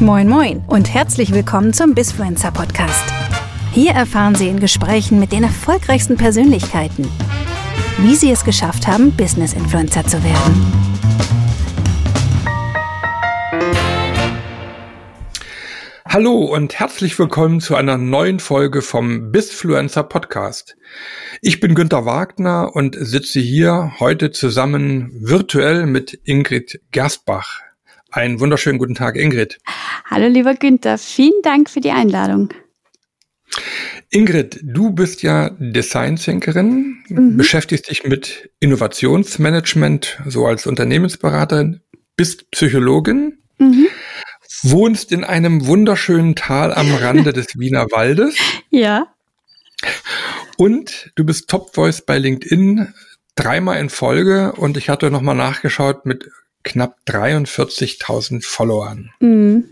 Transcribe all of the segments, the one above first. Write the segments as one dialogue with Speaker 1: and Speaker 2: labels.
Speaker 1: Moin Moin und herzlich willkommen zum Bisfluencer Podcast. Hier erfahren Sie in Gesprächen mit den erfolgreichsten Persönlichkeiten, wie sie es geschafft haben, Business Influencer zu werden.
Speaker 2: Hallo und herzlich willkommen zu einer neuen Folge vom Bisfluencer Podcast. Ich bin Günter Wagner und sitze hier heute zusammen virtuell mit Ingrid Gerstbach. Einen wunderschönen guten Tag, Ingrid.
Speaker 3: Hallo, lieber Günther. Vielen Dank für die Einladung.
Speaker 2: Ingrid, du bist ja Design Thinkerin, mhm. beschäftigst dich mit Innovationsmanagement, so als Unternehmensberaterin, bist Psychologin, mhm. wohnst in einem wunderschönen Tal am Rande des Wiener Waldes.
Speaker 3: Ja.
Speaker 2: Und du bist Top Voice bei LinkedIn dreimal in Folge und ich hatte nochmal nachgeschaut mit knapp 43.000 Followern. Mhm.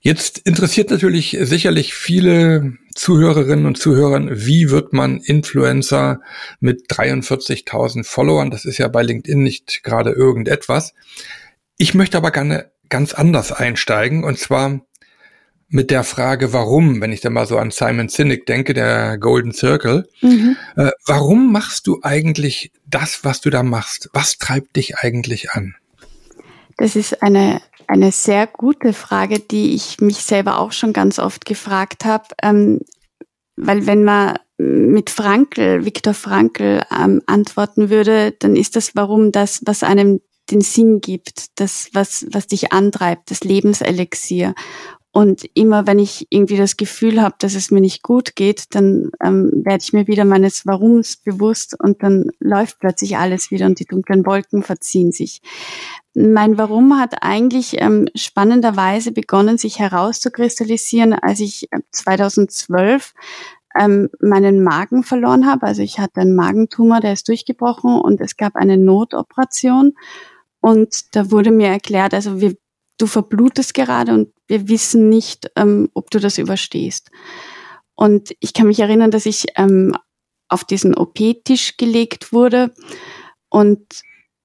Speaker 2: Jetzt interessiert natürlich sicherlich viele Zuhörerinnen und Zuhörer, wie wird man Influencer mit 43.000 Followern? Das ist ja bei LinkedIn nicht gerade irgendetwas. Ich möchte aber gerne ganz anders einsteigen und zwar mit der Frage, warum, wenn ich da mal so an Simon Sinek denke, der Golden Circle, mhm. äh, warum machst du eigentlich das, was du da machst? Was treibt dich eigentlich an?
Speaker 3: Das ist eine, eine sehr gute Frage, die ich mich selber auch schon ganz oft gefragt habe. Ähm, weil wenn man mit Frankl, Viktor Frankl ähm, antworten würde, dann ist das Warum das, was einem den Sinn gibt, das, was, was dich antreibt, das Lebenselixier. Und immer wenn ich irgendwie das Gefühl habe, dass es mir nicht gut geht, dann ähm, werde ich mir wieder meines Warums bewusst und dann läuft plötzlich alles wieder und die dunklen Wolken verziehen sich. Mein Warum hat eigentlich ähm, spannenderweise begonnen, sich herauszukristallisieren, als ich 2012 äh, ähm, meinen Magen verloren habe. Also ich hatte einen Magentumor, der ist durchgebrochen und es gab eine Notoperation. Und da wurde mir erklärt, also wir du verblutest gerade und wir wissen nicht, ähm, ob du das überstehst. Und ich kann mich erinnern, dass ich ähm, auf diesen OP-Tisch gelegt wurde und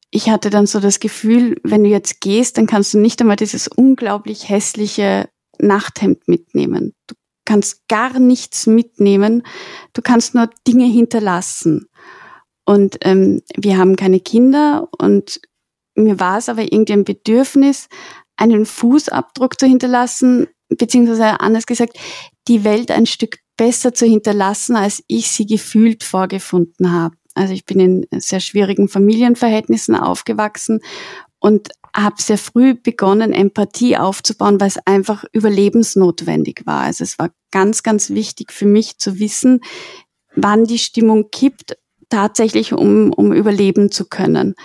Speaker 3: ich hatte dann so das Gefühl, wenn du jetzt gehst, dann kannst du nicht einmal dieses unglaublich hässliche Nachthemd mitnehmen. Du kannst gar nichts mitnehmen. Du kannst nur Dinge hinterlassen. Und ähm, wir haben keine Kinder und mir war es aber irgendwie ein Bedürfnis, einen Fußabdruck zu hinterlassen, beziehungsweise anders gesagt, die Welt ein Stück besser zu hinterlassen, als ich sie gefühlt vorgefunden habe. Also ich bin in sehr schwierigen Familienverhältnissen aufgewachsen und habe sehr früh begonnen, Empathie aufzubauen, weil es einfach überlebensnotwendig war. Also es war ganz, ganz wichtig für mich zu wissen, wann die Stimmung kippt, tatsächlich um, um überleben zu können.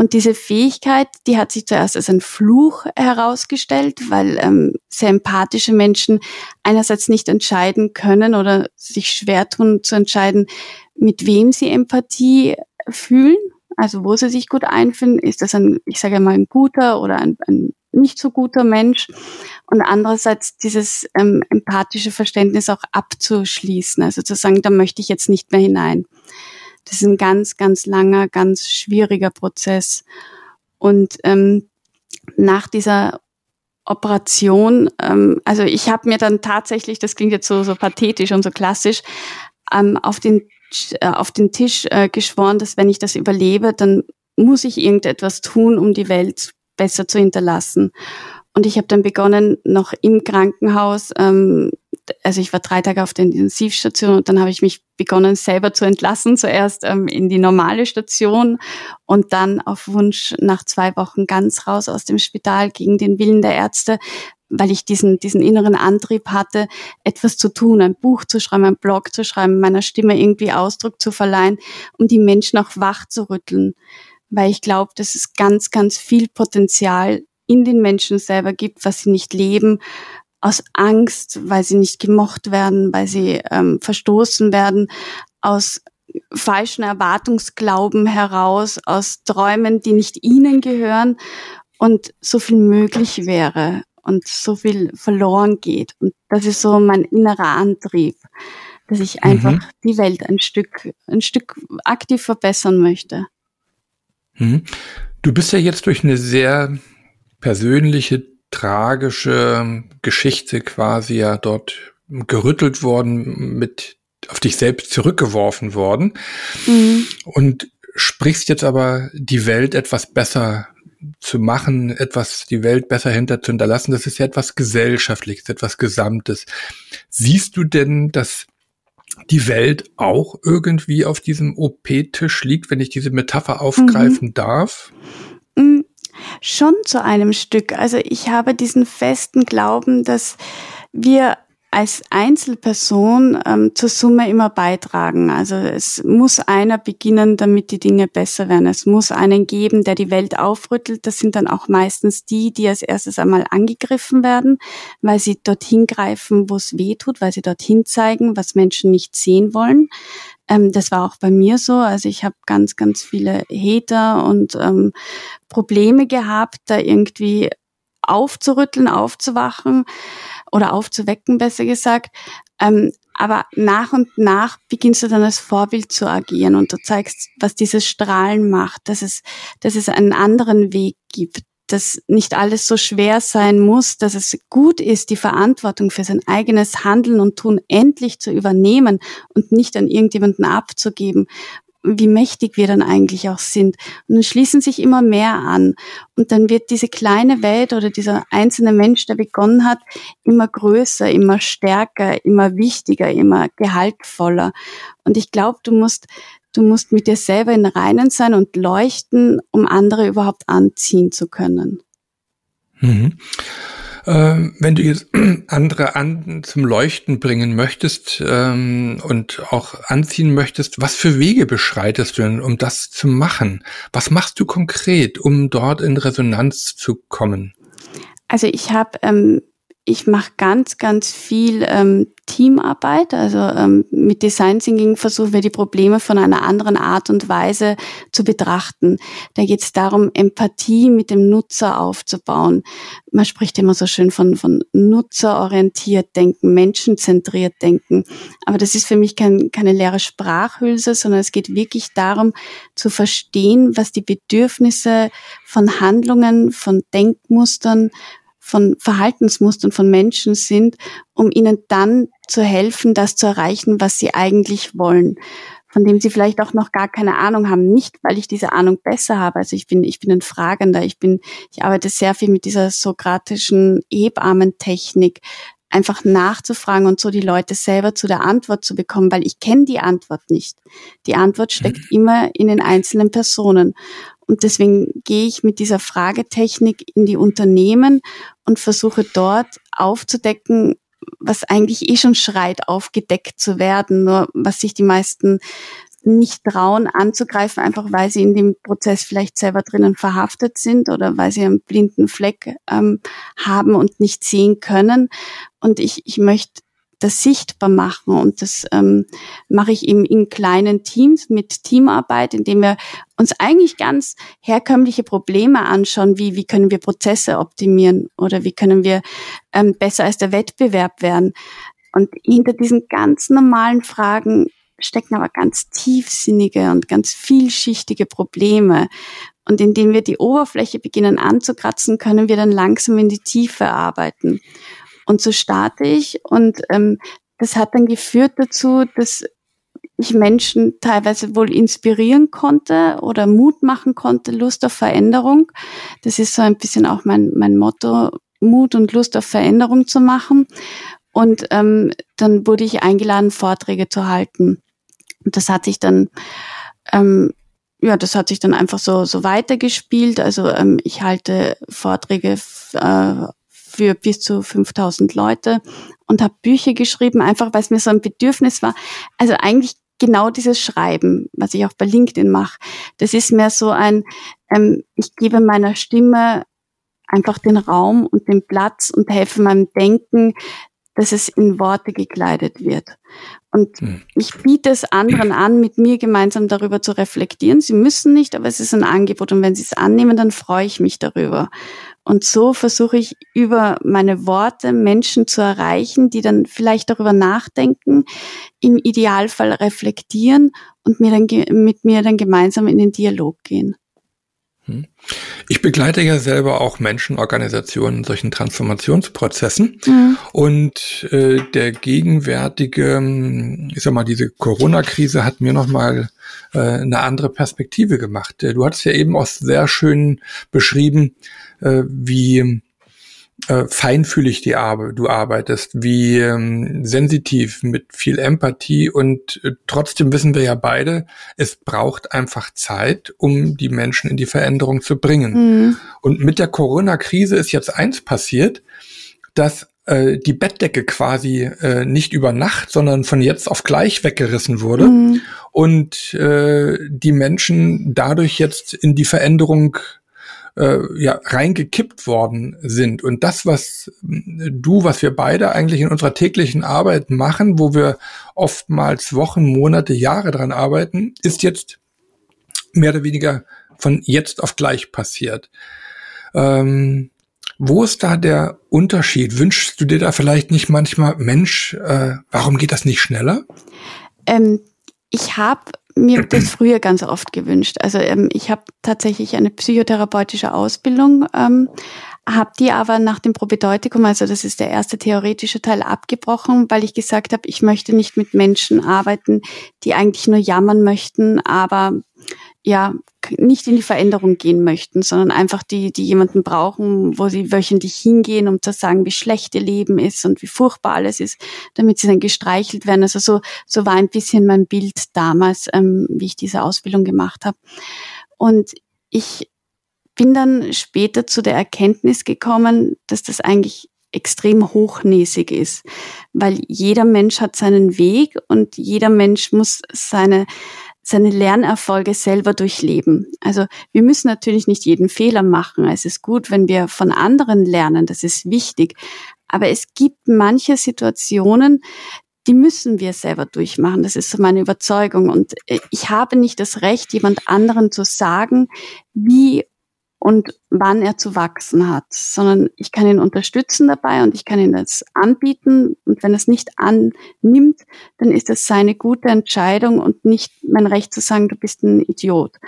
Speaker 3: Und diese Fähigkeit, die hat sich zuerst als ein Fluch herausgestellt, weil ähm, sehr empathische Menschen einerseits nicht entscheiden können oder sich schwer tun zu entscheiden, mit wem sie Empathie fühlen, also wo sie sich gut einfinden. Ist das ein, ich sage mal, ein guter oder ein, ein nicht so guter Mensch? Und andererseits dieses ähm, empathische Verständnis auch abzuschließen, also zu sagen, da möchte ich jetzt nicht mehr hinein. Das ist ein ganz, ganz langer, ganz schwieriger Prozess. Und ähm, nach dieser Operation, ähm, also ich habe mir dann tatsächlich, das klingt jetzt so, so pathetisch und so klassisch, ähm, auf, den, äh, auf den Tisch äh, geschworen, dass wenn ich das überlebe, dann muss ich irgendetwas tun, um die Welt besser zu hinterlassen. Und ich habe dann begonnen, noch im Krankenhaus ähm, also ich war drei Tage auf der Intensivstation und dann habe ich mich begonnen, selber zu entlassen. Zuerst ähm, in die normale Station und dann auf Wunsch nach zwei Wochen ganz raus aus dem Spital gegen den Willen der Ärzte, weil ich diesen, diesen inneren Antrieb hatte, etwas zu tun, ein Buch zu schreiben, ein Blog zu schreiben, meiner Stimme irgendwie Ausdruck zu verleihen, um die Menschen auch wach zu rütteln. Weil ich glaube, dass es ganz, ganz viel Potenzial in den Menschen selber gibt, was sie nicht leben, aus Angst, weil sie nicht gemocht werden, weil sie ähm, verstoßen werden, aus falschen Erwartungsglauben heraus, aus Träumen, die nicht ihnen gehören und so viel möglich wäre und so viel verloren geht. Und das ist so mein innerer Antrieb, dass ich einfach mhm. die Welt ein Stück, ein Stück aktiv verbessern möchte.
Speaker 2: Mhm. Du bist ja jetzt durch eine sehr persönliche tragische Geschichte quasi ja dort gerüttelt worden, mit auf dich selbst zurückgeworfen worden mhm. und sprichst jetzt aber die Welt etwas besser zu machen, etwas die Welt besser hinter zu hinterlassen, das ist ja etwas Gesellschaftliches, etwas Gesamtes. Siehst du denn, dass die Welt auch irgendwie auf diesem OP-Tisch liegt, wenn ich diese Metapher aufgreifen mhm. darf?
Speaker 3: Schon zu einem Stück. Also ich habe diesen festen Glauben, dass wir als Einzelperson ähm, zur Summe immer beitragen. Also es muss einer beginnen, damit die Dinge besser werden. Es muss einen geben, der die Welt aufrüttelt. Das sind dann auch meistens die, die als erstes einmal angegriffen werden, weil sie dorthin greifen, wo es weh tut, weil sie dorthin zeigen, was Menschen nicht sehen wollen. Ähm, das war auch bei mir so. Also ich habe ganz, ganz viele Hater und ähm, Probleme gehabt, da irgendwie aufzurütteln, aufzuwachen oder aufzuwecken, besser gesagt. Ähm, aber nach und nach beginnst du dann als Vorbild zu agieren und du zeigst, was dieses Strahlen macht, dass es, dass es einen anderen Weg gibt, dass nicht alles so schwer sein muss, dass es gut ist, die Verantwortung für sein eigenes Handeln und Tun endlich zu übernehmen und nicht an irgendjemanden abzugeben wie mächtig wir dann eigentlich auch sind. Und dann schließen sich immer mehr an. Und dann wird diese kleine Welt oder dieser einzelne Mensch, der begonnen hat, immer größer, immer stärker, immer wichtiger, immer gehaltvoller. Und ich glaube, du musst, du musst mit dir selber in Reinen sein und leuchten, um andere überhaupt anziehen zu können.
Speaker 2: Mhm. Ähm, wenn du jetzt andere an zum Leuchten bringen möchtest ähm, und auch anziehen möchtest, was für Wege beschreitest du denn, um das zu machen? Was machst du konkret, um dort in Resonanz zu kommen?
Speaker 3: Also ich habe ähm, ich mache ganz, ganz viel ähm, Teamarbeit. Also ähm, mit Design Thinking versuchen wir die Probleme von einer anderen Art und Weise zu betrachten. Da geht es darum, Empathie mit dem Nutzer aufzubauen. Man spricht immer so schön von, von nutzerorientiert denken, menschenzentriert denken. Aber das ist für mich kein, keine leere Sprachhülse, sondern es geht wirklich darum, zu verstehen, was die Bedürfnisse von Handlungen, von Denkmustern, von Verhaltensmustern von Menschen sind, um ihnen dann zu helfen, das zu erreichen, was sie eigentlich wollen von dem sie vielleicht auch noch gar keine Ahnung haben. Nicht, weil ich diese Ahnung besser habe. Also ich bin, ich bin ein Fragender. Ich bin, ich arbeite sehr viel mit dieser sokratischen Hebammentechnik, einfach nachzufragen und so die Leute selber zu der Antwort zu bekommen, weil ich kenne die Antwort nicht. Die Antwort steckt mhm. immer in den einzelnen Personen. Und deswegen gehe ich mit dieser Fragetechnik in die Unternehmen und versuche dort aufzudecken, was eigentlich eh schon schreit, aufgedeckt zu werden, nur was sich die meisten nicht trauen anzugreifen, einfach weil sie in dem Prozess vielleicht selber drinnen verhaftet sind oder weil sie einen blinden Fleck ähm, haben und nicht sehen können. Und ich, ich möchte das sichtbar machen. Und das ähm, mache ich eben in kleinen Teams mit Teamarbeit, indem wir uns eigentlich ganz herkömmliche Probleme anschauen, wie, wie können wir Prozesse optimieren oder wie können wir ähm, besser als der Wettbewerb werden. Und hinter diesen ganz normalen Fragen stecken aber ganz tiefsinnige und ganz vielschichtige Probleme. Und indem wir die Oberfläche beginnen anzukratzen, können wir dann langsam in die Tiefe arbeiten. Und so starte ich und ähm, das hat dann geführt dazu, dass ich Menschen teilweise wohl inspirieren konnte oder Mut machen konnte, Lust auf Veränderung. Das ist so ein bisschen auch mein, mein Motto, Mut und Lust auf Veränderung zu machen. Und ähm, dann wurde ich eingeladen, Vorträge zu halten. Und das hat sich dann, ähm, ja, das hat sich dann einfach so, so weitergespielt. Also ähm, ich halte Vorträge äh, für bis zu 5000 Leute und habe Bücher geschrieben, einfach weil es mir so ein Bedürfnis war. Also eigentlich genau dieses Schreiben, was ich auch bei LinkedIn mache. Das ist mehr so ein, ähm, ich gebe meiner Stimme einfach den Raum und den Platz und helfe meinem Denken, dass es in Worte gekleidet wird. Und hm. ich biete es anderen an, mit mir gemeinsam darüber zu reflektieren. Sie müssen nicht, aber es ist ein Angebot. Und wenn Sie es annehmen, dann freue ich mich darüber. Und so versuche ich über meine Worte Menschen zu erreichen, die dann vielleicht darüber nachdenken, im Idealfall reflektieren und mir dann, mit mir dann gemeinsam in den Dialog gehen.
Speaker 2: Hm. Ich begleite ja selber auch Menschenorganisationen in solchen Transformationsprozessen mhm. und äh, der gegenwärtige, ich sag mal, diese Corona-Krise hat mir nochmal äh, eine andere Perspektive gemacht. Äh, du hast ja eben auch sehr schön beschrieben, äh, wie äh, feinfühlig die Arbe du arbeitest, wie ähm, sensitiv, mit viel Empathie und äh, trotzdem wissen wir ja beide, es braucht einfach Zeit, um die Menschen in die Veränderung zu bringen. Mhm. Und mit der Corona-Krise ist jetzt eins passiert, dass äh, die Bettdecke quasi äh, nicht über Nacht, sondern von jetzt auf gleich weggerissen wurde mhm. und äh, die Menschen dadurch jetzt in die Veränderung äh, ja reingekippt worden sind. Und das, was du, was wir beide eigentlich in unserer täglichen Arbeit machen, wo wir oftmals Wochen, Monate, Jahre dran arbeiten, ist jetzt mehr oder weniger von jetzt auf gleich passiert. Ähm, wo ist da der Unterschied? Wünschst du dir da vielleicht nicht manchmal, Mensch, äh, warum geht das nicht schneller?
Speaker 3: Ähm, ich habe mir das früher ganz oft gewünscht. Also ähm, ich habe tatsächlich eine psychotherapeutische Ausbildung, ähm, habe die aber nach dem Probedeutikum, also das ist der erste theoretische Teil, abgebrochen, weil ich gesagt habe, ich möchte nicht mit Menschen arbeiten, die eigentlich nur jammern möchten, aber ja nicht in die Veränderung gehen möchten, sondern einfach die, die jemanden brauchen, wo sie wöchentlich hingehen, um zu sagen, wie schlecht ihr Leben ist und wie furchtbar alles ist, damit sie dann gestreichelt werden. Also so, so war ein bisschen mein Bild damals, ähm, wie ich diese Ausbildung gemacht habe. Und ich bin dann später zu der Erkenntnis gekommen, dass das eigentlich extrem hochnäsig ist, weil jeder Mensch hat seinen Weg und jeder Mensch muss seine seine Lernerfolge selber durchleben. Also wir müssen natürlich nicht jeden Fehler machen. Es ist gut, wenn wir von anderen lernen, das ist wichtig. Aber es gibt manche Situationen, die müssen wir selber durchmachen. Das ist so meine Überzeugung. Und äh, ich habe nicht das Recht, jemand anderen zu sagen, wie und wann er zu wachsen hat, sondern ich kann ihn unterstützen dabei und ich kann ihn das anbieten. Und wenn er es nicht annimmt, dann ist das seine gute Entscheidung und nicht mein Recht zu sagen, du bist ein Idiot.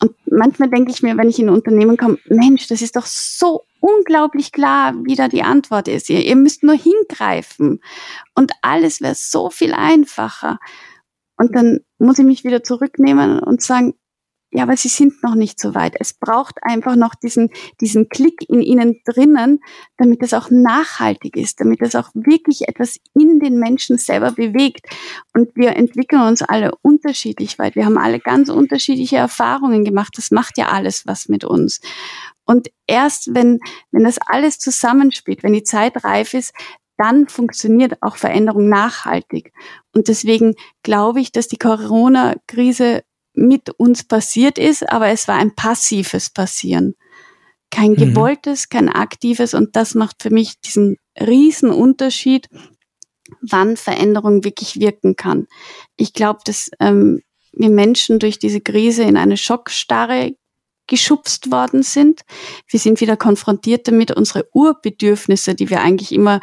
Speaker 3: Und manchmal denke ich mir, wenn ich in ein Unternehmen komme, Mensch, das ist doch so unglaublich klar, wie da die Antwort ist. Ihr, ihr müsst nur hingreifen und alles wäre so viel einfacher. Und dann muss ich mich wieder zurücknehmen und sagen, ja, aber sie sind noch nicht so weit. Es braucht einfach noch diesen, diesen Klick in ihnen drinnen, damit es auch nachhaltig ist, damit es auch wirklich etwas in den Menschen selber bewegt. Und wir entwickeln uns alle unterschiedlich weit. Wir haben alle ganz unterschiedliche Erfahrungen gemacht. Das macht ja alles was mit uns. Und erst wenn, wenn das alles zusammenspielt, wenn die Zeit reif ist, dann funktioniert auch Veränderung nachhaltig. Und deswegen glaube ich, dass die Corona-Krise mit uns passiert ist, aber es war ein passives Passieren. Kein mhm. gewolltes, kein aktives und das macht für mich diesen riesen Unterschied, wann Veränderung wirklich wirken kann. Ich glaube, dass ähm, wir Menschen durch diese Krise in eine Schockstarre geschubst worden sind. Wir sind wieder konfrontiert damit, unsere Urbedürfnisse, die wir eigentlich immer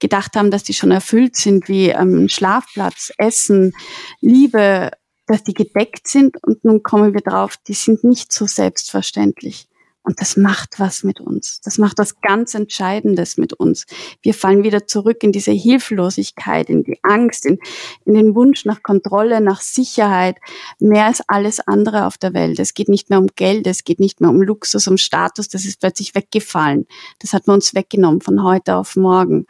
Speaker 3: gedacht haben, dass die schon erfüllt sind, wie ähm, Schlafplatz, Essen, Liebe, dass die gedeckt sind und nun kommen wir drauf, die sind nicht so selbstverständlich. Und das macht was mit uns. Das macht was ganz Entscheidendes mit uns. Wir fallen wieder zurück in diese Hilflosigkeit, in die Angst, in, in den Wunsch nach Kontrolle, nach Sicherheit, mehr als alles andere auf der Welt. Es geht nicht mehr um Geld, es geht nicht mehr um Luxus, um Status, das ist plötzlich weggefallen. Das hat man uns weggenommen von heute auf morgen.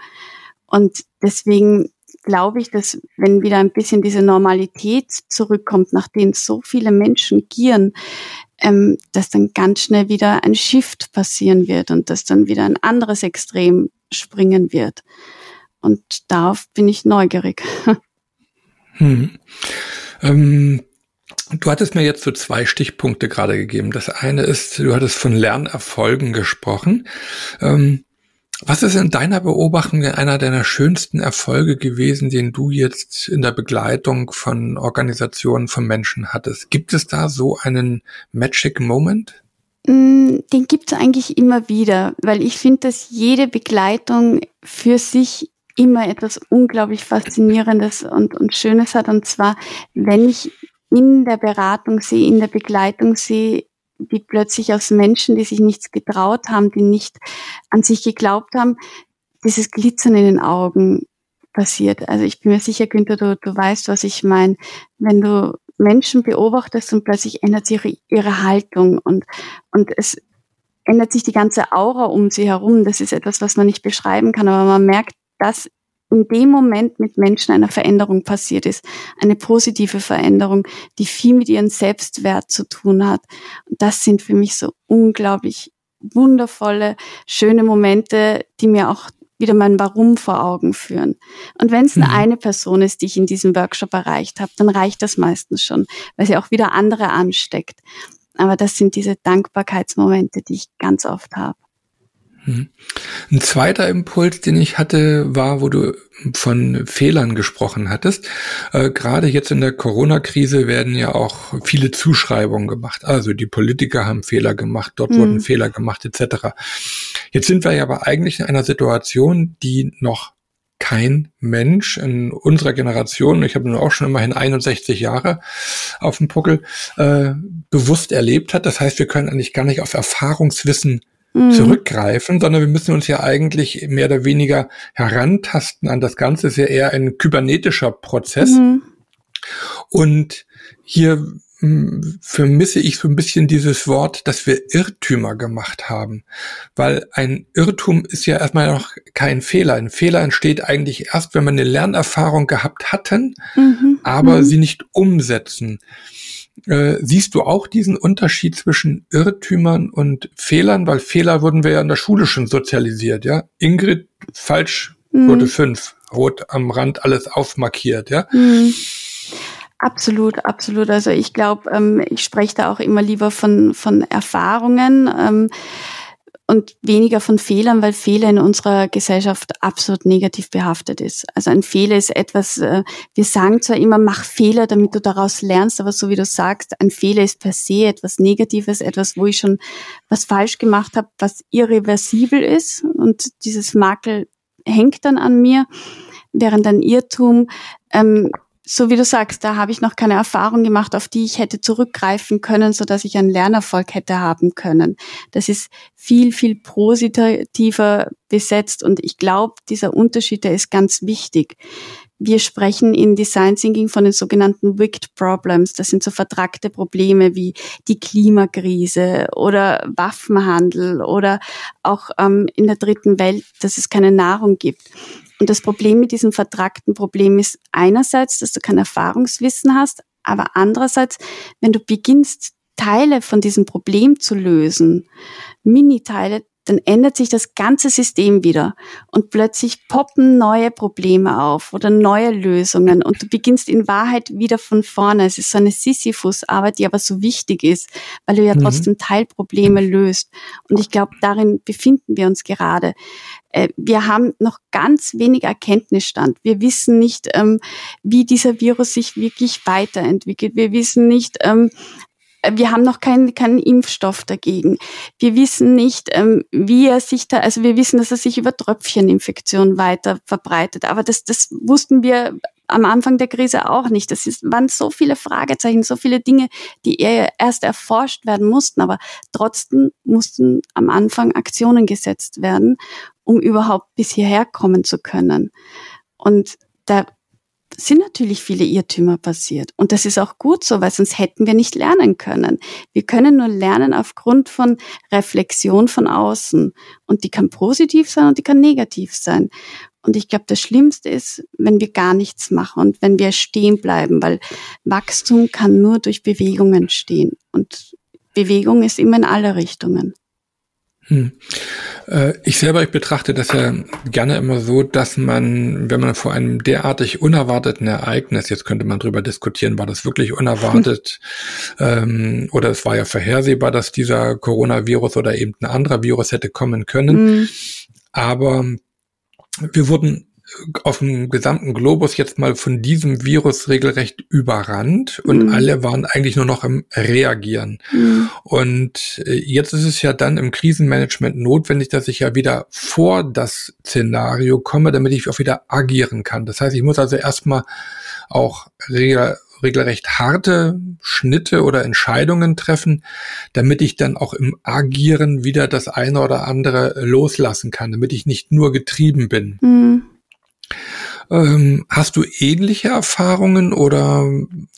Speaker 3: Und deswegen glaube ich, dass wenn wieder ein bisschen diese Normalität zurückkommt, nach denen so viele Menschen gieren, ähm, dass dann ganz schnell wieder ein Shift passieren wird und dass dann wieder ein anderes Extrem springen wird. Und darauf bin ich neugierig.
Speaker 2: Hm. Ähm, du hattest mir jetzt so zwei Stichpunkte gerade gegeben. Das eine ist, du hattest von Lernerfolgen gesprochen. Ähm, was ist in deiner Beobachtung einer deiner schönsten Erfolge gewesen, den du jetzt in der Begleitung von Organisationen, von Menschen hattest? Gibt es da so einen Magic Moment?
Speaker 3: Mm, den gibt es eigentlich immer wieder, weil ich finde, dass jede Begleitung für sich immer etwas unglaublich Faszinierendes und, und Schönes hat. Und zwar, wenn ich in der Beratung sehe, in der Begleitung sehe, wie plötzlich aus Menschen, die sich nichts getraut haben, die nicht an sich geglaubt haben, dieses Glitzern in den Augen passiert. Also ich bin mir sicher, Günther, du, du weißt, was ich meine. Wenn du Menschen beobachtest und plötzlich ändert sich ihre, ihre Haltung und, und es ändert sich die ganze Aura um sie herum. Das ist etwas, was man nicht beschreiben kann, aber man merkt, dass in dem Moment mit Menschen eine Veränderung passiert ist, eine positive Veränderung, die viel mit ihrem Selbstwert zu tun hat. Und das sind für mich so unglaublich wundervolle, schöne Momente, die mir auch wieder mein Warum vor Augen führen. Und wenn es mhm. eine Person ist, die ich in diesem Workshop erreicht habe, dann reicht das meistens schon, weil sie auch wieder andere ansteckt. Aber das sind diese Dankbarkeitsmomente, die ich ganz oft habe.
Speaker 2: Mhm. Ein zweiter Impuls, den ich hatte, war, wo du von Fehlern gesprochen hattest. Äh, Gerade jetzt in der Corona-Krise werden ja auch viele Zuschreibungen gemacht. Also die Politiker haben Fehler gemacht, dort mhm. wurden Fehler gemacht, etc. Jetzt sind wir ja aber eigentlich in einer Situation, die noch kein Mensch in unserer Generation, ich habe nur auch schon immerhin 61 Jahre auf dem Puckel, äh, bewusst erlebt hat. Das heißt, wir können eigentlich gar nicht auf Erfahrungswissen mhm. zurückgreifen, sondern wir müssen uns ja eigentlich mehr oder weniger herantasten an das Ganze. ist ja eher ein kybernetischer Prozess. Mhm. Und hier vermisse ich so ein bisschen dieses Wort, dass wir Irrtümer gemacht haben. Weil ein Irrtum ist ja erstmal noch kein Fehler. Ein Fehler entsteht eigentlich erst, wenn wir eine Lernerfahrung gehabt hatten, mhm. aber mhm. sie nicht umsetzen. Äh, siehst du auch diesen Unterschied zwischen Irrtümern und Fehlern? Weil Fehler wurden wir ja in der Schule schon sozialisiert, ja? Ingrid falsch mhm. wurde fünf, rot am Rand alles aufmarkiert, ja?
Speaker 3: Absolut, absolut. Also ich glaube, ähm, ich spreche da auch immer lieber von, von Erfahrungen. Ähm, und weniger von Fehlern, weil Fehler in unserer Gesellschaft absolut negativ behaftet ist. Also ein Fehler ist etwas, äh, wir sagen zwar immer, mach Fehler, damit du daraus lernst, aber so wie du sagst, ein Fehler ist per se etwas Negatives, etwas, wo ich schon was falsch gemacht habe, was irreversibel ist und dieses Makel hängt dann an mir, während ein Irrtum ähm, so wie du sagst, da habe ich noch keine Erfahrung gemacht, auf die ich hätte zurückgreifen können, so dass ich einen Lernerfolg hätte haben können. Das ist viel, viel positiver besetzt und ich glaube, dieser Unterschied, der ist ganz wichtig. Wir sprechen in Design Thinking von den sogenannten Wicked Problems. Das sind so vertragte Probleme wie die Klimakrise oder Waffenhandel oder auch ähm, in der dritten Welt, dass es keine Nahrung gibt. Und das Problem mit diesem vertragten Problem ist einerseits, dass du kein Erfahrungswissen hast, aber andererseits, wenn du beginnst, Teile von diesem Problem zu lösen, Mini-Teile, dann ändert sich das ganze System wieder und plötzlich poppen neue Probleme auf oder neue Lösungen und du beginnst in Wahrheit wieder von vorne. Es ist so eine Sisyphus-Arbeit, die aber so wichtig ist, weil du ja mhm. trotzdem Teilprobleme löst. Und ich glaube, darin befinden wir uns gerade. Äh, wir haben noch ganz wenig Erkenntnisstand. Wir wissen nicht, ähm, wie dieser Virus sich wirklich weiterentwickelt. Wir wissen nicht, ähm, wir haben noch keinen, keinen Impfstoff dagegen. Wir wissen nicht, ähm, wie er sich da, also wir wissen, dass er sich über Tröpfcheninfektion weiter verbreitet. Aber das, das wussten wir am Anfang der Krise auch nicht. Das ist, waren so viele Fragezeichen, so viele Dinge, die erst erforscht werden mussten. Aber trotzdem mussten am Anfang Aktionen gesetzt werden, um überhaupt bis hierher kommen zu können. Und da sind natürlich viele Irrtümer passiert. Und das ist auch gut so, weil sonst hätten wir nicht lernen können. Wir können nur lernen aufgrund von Reflexion von außen. Und die kann positiv sein und die kann negativ sein. Und ich glaube, das Schlimmste ist, wenn wir gar nichts machen und wenn wir stehen bleiben, weil Wachstum kann nur durch Bewegung entstehen. Und Bewegung ist immer in alle Richtungen.
Speaker 2: Hm. Äh, ich selber, ich betrachte das ja gerne immer so, dass man, wenn man vor einem derartig unerwarteten Ereignis, jetzt könnte man drüber diskutieren, war das wirklich unerwartet ähm, oder es war ja vorhersehbar, dass dieser Coronavirus oder eben ein anderer Virus hätte kommen können. Mhm. Aber wir wurden auf dem gesamten Globus jetzt mal von diesem Virus regelrecht überrannt und mhm. alle waren eigentlich nur noch im Reagieren. Mhm. Und äh, jetzt ist es ja dann im Krisenmanagement notwendig, dass ich ja wieder vor das Szenario komme, damit ich auch wieder agieren kann. Das heißt, ich muss also erstmal auch regelrecht harte Schnitte oder Entscheidungen treffen, damit ich dann auch im Agieren wieder das eine oder andere loslassen kann, damit ich nicht nur getrieben bin. Mhm. Ähm, hast du ähnliche Erfahrungen oder?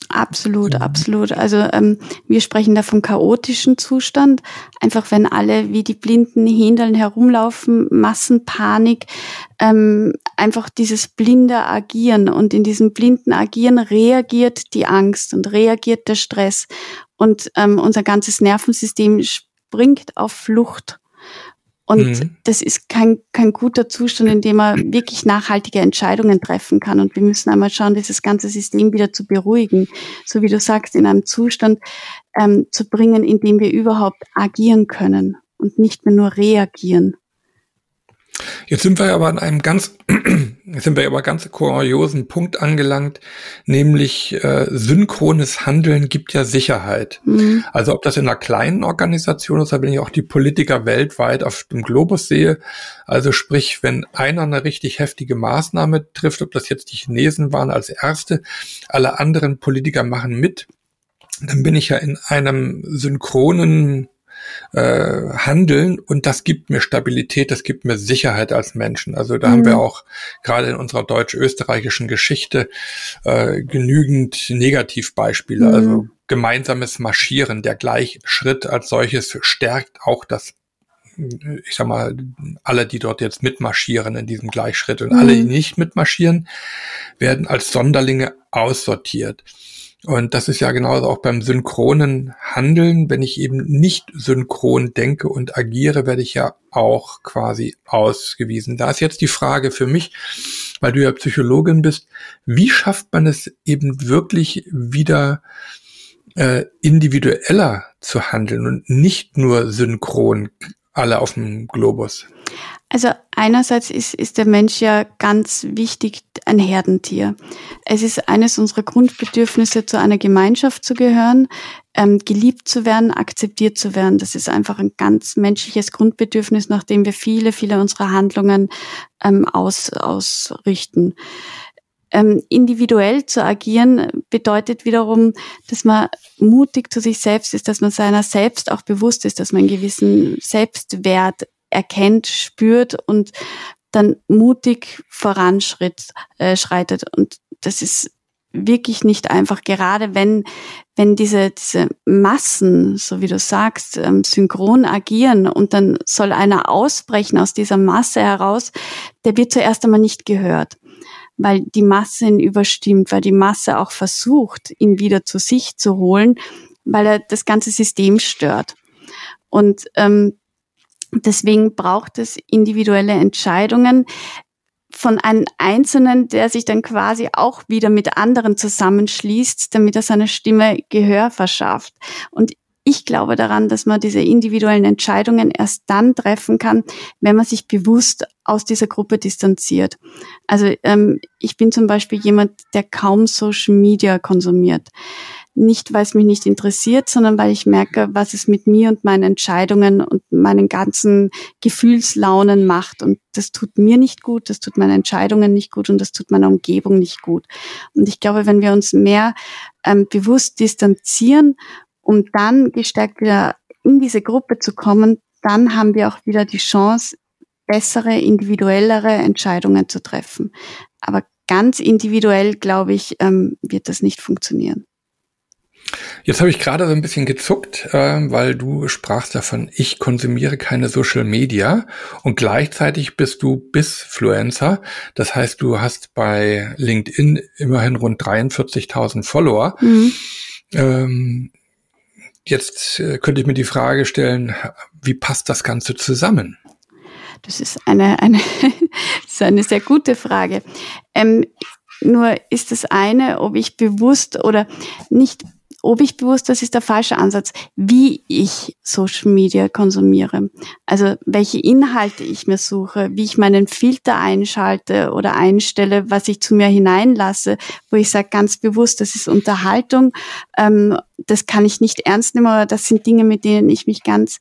Speaker 3: Absolut, mhm. absolut. Also ähm, wir sprechen da vom chaotischen Zustand. Einfach wenn alle wie die blinden Händeln herumlaufen, Massenpanik, ähm, einfach dieses blinde Agieren. Und in diesem blinden Agieren reagiert die Angst und reagiert der Stress. Und ähm, unser ganzes Nervensystem springt auf Flucht. Und mhm. das ist kein, kein guter Zustand, in dem man wirklich nachhaltige Entscheidungen treffen kann. Und wir müssen einmal schauen, dieses ganze System wieder zu beruhigen. So wie du sagst, in einem Zustand ähm, zu bringen, in dem wir überhaupt agieren können und nicht mehr nur reagieren.
Speaker 2: Jetzt sind wir aber an einem ganz, jetzt sind wir aber ganz kuriosen Punkt angelangt, nämlich äh, synchrones Handeln gibt ja Sicherheit. Mhm. Also ob das in einer kleinen Organisation ist, da bin ich auch die Politiker weltweit auf dem Globus sehe. Also sprich, wenn einer eine richtig heftige Maßnahme trifft, ob das jetzt die Chinesen waren als erste, alle anderen Politiker machen mit, dann bin ich ja in einem synchronen äh, handeln und das gibt mir Stabilität, das gibt mir Sicherheit als Menschen. Also da mhm. haben wir mhm. auch gerade in unserer deutsch-österreichischen Geschichte äh, genügend Negativbeispiele. Mhm. Also gemeinsames Marschieren, der Gleichschritt als solches stärkt auch das ich sag mal, alle, die dort jetzt mitmarschieren in diesem Gleichschritt und mhm. alle, die nicht mitmarschieren, werden als Sonderlinge aussortiert. Und das ist ja genauso auch beim synchronen Handeln. Wenn ich eben nicht synchron denke und agiere, werde ich ja auch quasi ausgewiesen. Da ist jetzt die Frage für mich, weil du ja Psychologin bist, wie schafft man es eben wirklich wieder äh, individueller zu handeln und nicht nur synchron alle auf dem Globus?
Speaker 3: Also einerseits ist, ist der Mensch ja ganz wichtig ein Herdentier. Es ist eines unserer Grundbedürfnisse, zu einer Gemeinschaft zu gehören, ähm, geliebt zu werden, akzeptiert zu werden. Das ist einfach ein ganz menschliches Grundbedürfnis, nach dem wir viele, viele unserer Handlungen ähm, aus, ausrichten. Ähm, individuell zu agieren bedeutet wiederum, dass man mutig zu sich selbst ist, dass man seiner selbst auch bewusst ist, dass man einen gewissen Selbstwert erkennt, spürt und dann mutig voranschreitet. Äh, schreitet. und das ist wirklich nicht einfach, gerade wenn, wenn diese, diese Massen, so wie du sagst, ähm, synchron agieren und dann soll einer ausbrechen aus dieser Masse heraus, der wird zuerst einmal nicht gehört, weil die Masse ihn überstimmt, weil die Masse auch versucht, ihn wieder zu sich zu holen, weil er das ganze System stört. Und ähm, Deswegen braucht es individuelle Entscheidungen von einem Einzelnen, der sich dann quasi auch wieder mit anderen zusammenschließt, damit er seiner Stimme Gehör verschafft. Und ich glaube daran, dass man diese individuellen Entscheidungen erst dann treffen kann, wenn man sich bewusst aus dieser Gruppe distanziert. Also ähm, ich bin zum Beispiel jemand, der kaum Social Media konsumiert. Nicht, weil es mich nicht interessiert, sondern weil ich merke, was es mit mir und meinen Entscheidungen und meinen ganzen Gefühlslaunen macht. Und das tut mir nicht gut, das tut meinen Entscheidungen nicht gut und das tut meiner Umgebung nicht gut. Und ich glaube, wenn wir uns mehr ähm, bewusst distanzieren, um dann gestärkt wieder in diese Gruppe zu kommen, dann haben wir auch wieder die Chance, bessere, individuellere Entscheidungen zu treffen. Aber ganz individuell, glaube ich, ähm, wird das nicht funktionieren.
Speaker 2: Jetzt habe ich gerade so ein bisschen gezuckt, äh, weil du sprachst davon, ich konsumiere keine Social Media und gleichzeitig bist du Bisfluencer. Das heißt, du hast bei LinkedIn immerhin rund 43.000 Follower. Mhm. Ähm, jetzt äh, könnte ich mir die Frage stellen, wie passt das Ganze zusammen?
Speaker 3: Das ist eine, eine, das ist eine sehr gute Frage. Ähm, nur ist das eine, ob ich bewusst oder nicht ob ich bewusst, das ist der falsche Ansatz, wie ich Social Media konsumiere. Also welche Inhalte ich mir suche, wie ich meinen Filter einschalte oder einstelle, was ich zu mir hineinlasse, wo ich sage ganz bewusst, das ist Unterhaltung, ähm, das kann ich nicht ernst nehmen, aber das sind Dinge, mit denen ich mich ganz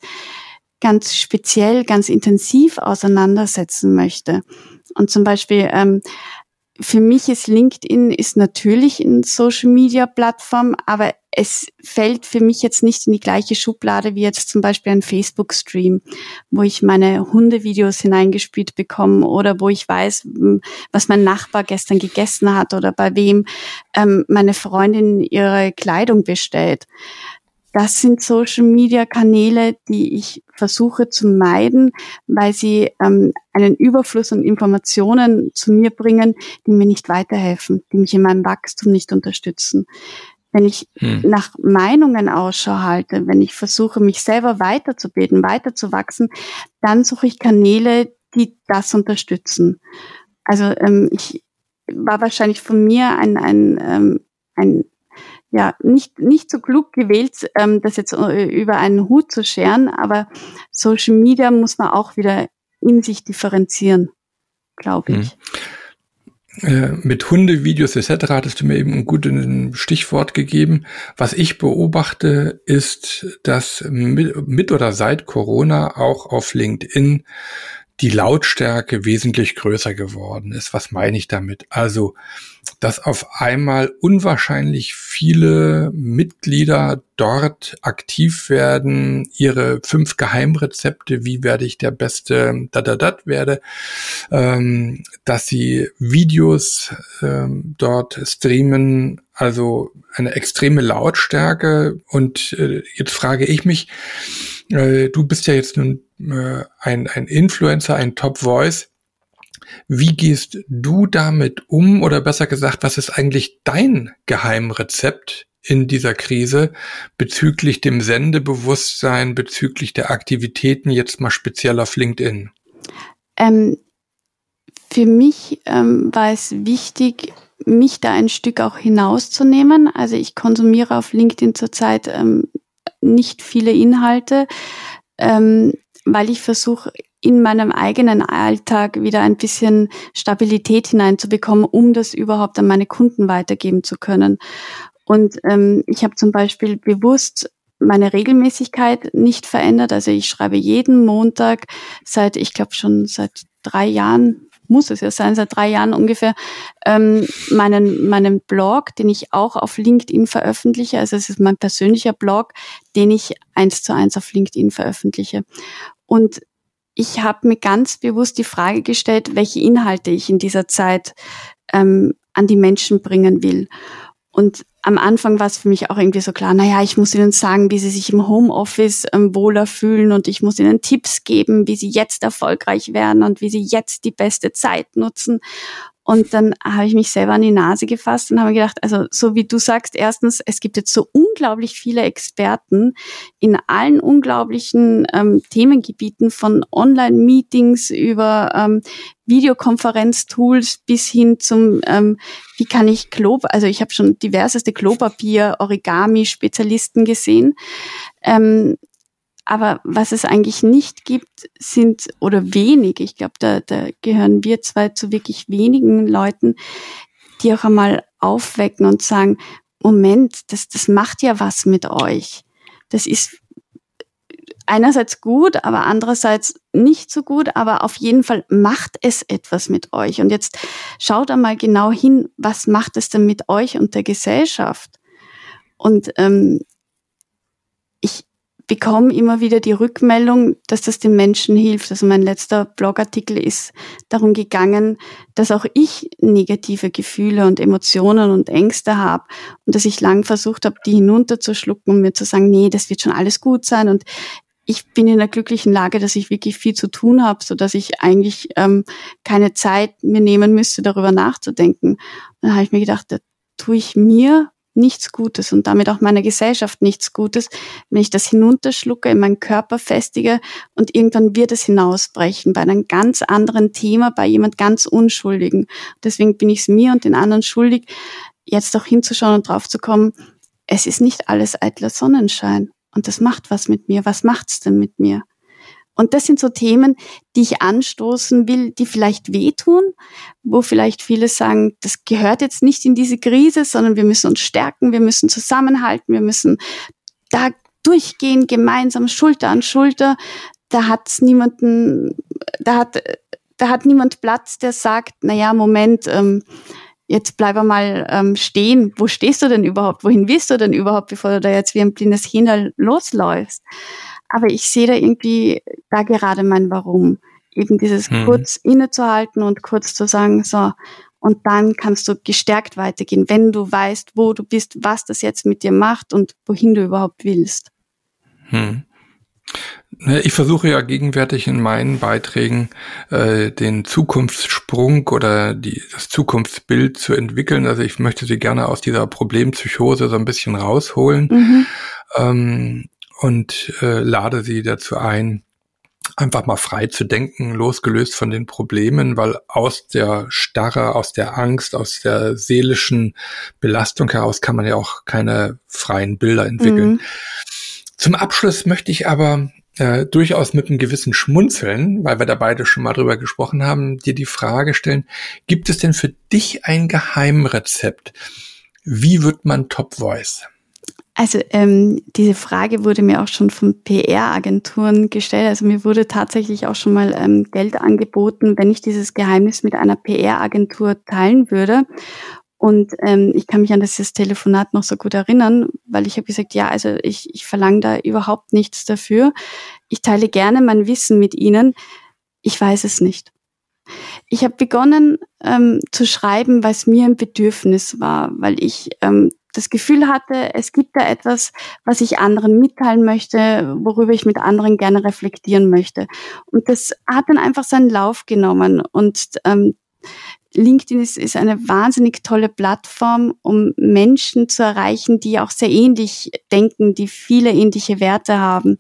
Speaker 3: ganz speziell, ganz intensiv auseinandersetzen möchte. Und zum Beispiel ähm, für mich ist LinkedIn ist natürlich ein Social Media Plattform, aber es fällt für mich jetzt nicht in die gleiche Schublade wie jetzt zum Beispiel ein Facebook Stream, wo ich meine Hundevideos hineingespielt bekomme oder wo ich weiß, was mein Nachbar gestern gegessen hat oder bei wem ähm, meine Freundin ihre Kleidung bestellt das sind Social-Media-Kanäle, die ich versuche zu meiden, weil sie ähm, einen Überfluss an Informationen zu mir bringen, die mir nicht weiterhelfen, die mich in meinem Wachstum nicht unterstützen. Wenn ich hm. nach Meinungen Ausschau halte, wenn ich versuche, mich selber weiterzubilden, weiterzuwachsen, dann suche ich Kanäle, die das unterstützen. Also ähm, ich war wahrscheinlich von mir ein, ein, ähm, ein ja, nicht, nicht so klug gewählt, ähm, das jetzt äh, über einen Hut zu scheren, aber Social Media muss man auch wieder in sich differenzieren, glaube ich.
Speaker 2: Hm. Mit Hundevideos etc. hattest du mir eben ein gutes Stichwort gegeben. Was ich beobachte, ist, dass mit, mit oder seit Corona auch auf LinkedIn die Lautstärke wesentlich größer geworden ist. Was meine ich damit? Also dass auf einmal unwahrscheinlich viele Mitglieder dort aktiv werden, ihre fünf Geheimrezepte, wie werde ich der beste Dadadat werde, ähm, dass sie Videos ähm, dort streamen, also eine extreme Lautstärke. Und äh, jetzt frage ich mich, äh, du bist ja jetzt nun äh, ein, ein Influencer, ein Top Voice wie gehst du damit um oder besser gesagt, was ist eigentlich dein Geheimrezept in dieser Krise bezüglich dem Sendebewusstsein, bezüglich der Aktivitäten jetzt mal speziell auf LinkedIn?
Speaker 3: Ähm, für mich ähm, war es wichtig, mich da ein Stück auch hinauszunehmen. Also ich konsumiere auf LinkedIn zurzeit ähm, nicht viele Inhalte, ähm, weil ich versuche in meinem eigenen Alltag wieder ein bisschen Stabilität hineinzubekommen, um das überhaupt an meine Kunden weitergeben zu können. Und ähm, ich habe zum Beispiel bewusst meine Regelmäßigkeit nicht verändert. Also ich schreibe jeden Montag seit, ich glaube schon seit drei Jahren, muss es ja sein, seit drei Jahren ungefähr, ähm, meinen, meinen Blog, den ich auch auf LinkedIn veröffentliche. Also es ist mein persönlicher Blog, den ich eins zu eins auf LinkedIn veröffentliche. Und ich habe mir ganz bewusst die Frage gestellt, welche Inhalte ich in dieser Zeit ähm, an die Menschen bringen will. Und am Anfang war es für mich auch irgendwie so klar, naja, ich muss ihnen sagen, wie sie sich im Homeoffice ähm, wohler fühlen und ich muss ihnen Tipps geben, wie sie jetzt erfolgreich werden und wie sie jetzt die beste Zeit nutzen. Und dann habe ich mich selber an die Nase gefasst und habe gedacht, also so wie du sagst, erstens, es gibt jetzt so unglaublich viele Experten in allen unglaublichen ähm, Themengebieten von Online-Meetings über ähm, Videokonferenztools bis hin zum, ähm, wie kann ich Klo, also ich habe schon diverseste Klopapier, Origami-Spezialisten gesehen. Ähm, aber was es eigentlich nicht gibt, sind oder wenig, ich glaube, da, da gehören wir zwei zu wirklich wenigen Leuten, die auch einmal aufwecken und sagen, Moment, das, das macht ja was mit euch. Das ist einerseits gut, aber andererseits nicht so gut, aber auf jeden Fall macht es etwas mit euch. Und jetzt schaut einmal genau hin, was macht es denn mit euch und der Gesellschaft? Und ähm, ich, bekomme immer wieder die Rückmeldung, dass das den Menschen hilft. Also mein letzter Blogartikel ist darum gegangen, dass auch ich negative Gefühle und Emotionen und Ängste habe und dass ich lang versucht habe, die hinunterzuschlucken und mir zu sagen, nee, das wird schon alles gut sein und ich bin in der glücklichen Lage, dass ich wirklich viel zu tun habe, so dass ich eigentlich ähm, keine Zeit mir nehmen müsste, darüber nachzudenken. Dann habe ich mir gedacht, da tue ich mir nichts Gutes und damit auch meiner Gesellschaft nichts Gutes, wenn ich das hinunterschlucke, in meinen Körper festige und irgendwann wird es hinausbrechen bei einem ganz anderen Thema, bei jemand ganz Unschuldigen. Deswegen bin ich es mir und den anderen schuldig, jetzt auch hinzuschauen und drauf zu kommen, es ist nicht alles eitler Sonnenschein. Und das macht was mit mir. Was macht's denn mit mir? Und das sind so Themen, die ich anstoßen will, die vielleicht wehtun, wo vielleicht viele sagen, das gehört jetzt nicht in diese Krise, sondern wir müssen uns stärken, wir müssen zusammenhalten, wir müssen da durchgehen, gemeinsam Schulter an Schulter. Da hat niemanden, da hat da hat niemand Platz, der sagt, na ja, Moment, ähm, jetzt bleib mal ähm, stehen. Wo stehst du denn überhaupt? Wohin willst du denn überhaupt, bevor du da jetzt wie ein blindes Händel losläufst? Aber ich sehe da irgendwie da gerade mein Warum. Eben dieses hm. kurz innezuhalten und kurz zu sagen, so, und dann kannst du gestärkt weitergehen, wenn du weißt, wo du bist, was das jetzt mit dir macht und wohin du überhaupt willst. Hm.
Speaker 2: Ne, ich versuche ja gegenwärtig in meinen Beiträgen äh, den Zukunftssprung oder die, das Zukunftsbild zu entwickeln. Also ich möchte sie gerne aus dieser Problempsychose so ein bisschen rausholen mhm. ähm, und äh, lade sie dazu ein, einfach mal frei zu denken, losgelöst von den Problemen, weil aus der Starre, aus der Angst, aus der seelischen Belastung heraus kann man ja auch keine freien Bilder entwickeln. Mhm. Zum Abschluss möchte ich aber äh, durchaus mit einem gewissen Schmunzeln, weil wir da beide schon mal drüber gesprochen haben, dir die Frage stellen, gibt es denn für dich ein Geheimrezept? Wie wird man Top Voice?
Speaker 3: Also ähm, diese Frage wurde mir auch schon von PR-Agenturen gestellt. Also mir wurde tatsächlich auch schon mal ähm, Geld angeboten, wenn ich dieses Geheimnis mit einer PR-Agentur teilen würde. Und ähm, ich kann mich an dieses Telefonat noch so gut erinnern, weil ich habe gesagt, ja, also ich, ich verlange da überhaupt nichts dafür. Ich teile gerne mein Wissen mit Ihnen. Ich weiß es nicht. Ich habe begonnen ähm, zu schreiben, was mir ein Bedürfnis war, weil ich ähm, das Gefühl hatte, es gibt da etwas, was ich anderen mitteilen möchte, worüber ich mit anderen gerne reflektieren möchte. Und das hat dann einfach seinen Lauf genommen. Und ähm, LinkedIn ist, ist eine wahnsinnig tolle Plattform, um Menschen zu erreichen, die auch sehr ähnlich denken, die viele ähnliche Werte haben.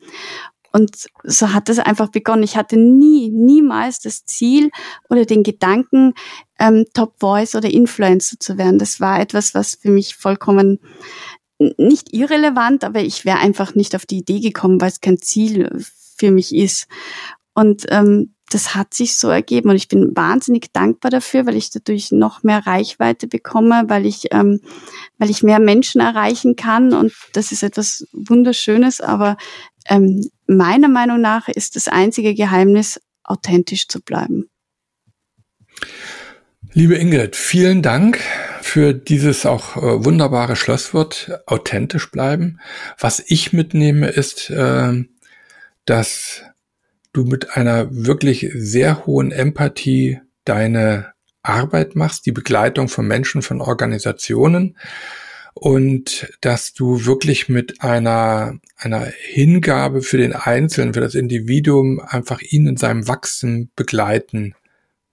Speaker 3: Und so hat es einfach begonnen. Ich hatte nie, niemals das Ziel oder den Gedanken, ähm, Top Voice oder Influencer zu werden. Das war etwas, was für mich vollkommen nicht irrelevant, aber ich wäre einfach nicht auf die Idee gekommen, weil es kein Ziel für mich ist. Und ähm, das hat sich so ergeben und ich bin wahnsinnig dankbar dafür, weil ich dadurch noch mehr Reichweite bekomme, weil ich, ähm, weil ich mehr Menschen erreichen kann und das ist etwas Wunderschönes. Aber ähm, meiner Meinung nach ist das einzige Geheimnis, authentisch zu bleiben.
Speaker 2: Liebe Ingrid, vielen Dank für dieses auch äh, wunderbare Schlusswort, authentisch bleiben. Was ich mitnehme, ist, äh, dass du mit einer wirklich sehr hohen Empathie deine Arbeit machst, die Begleitung von Menschen, von Organisationen und dass du wirklich mit einer, einer Hingabe für den Einzelnen, für das Individuum einfach ihn in seinem Wachsen begleiten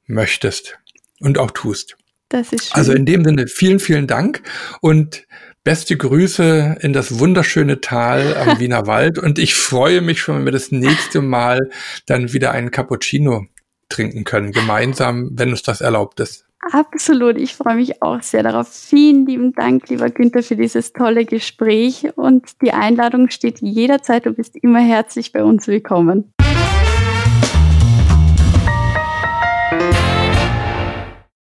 Speaker 2: möchtest und auch tust. Das ist schön. Also in dem Sinne vielen, vielen Dank und Beste Grüße in das wunderschöne Tal am Wiener Wald und ich freue mich schon, wenn wir das nächste Mal dann wieder einen Cappuccino trinken können, gemeinsam, wenn uns das erlaubt ist.
Speaker 3: Absolut, ich freue mich auch sehr darauf. Vielen lieben Dank, lieber Günther, für dieses tolle Gespräch und die Einladung steht jederzeit. Du bist immer herzlich bei uns willkommen.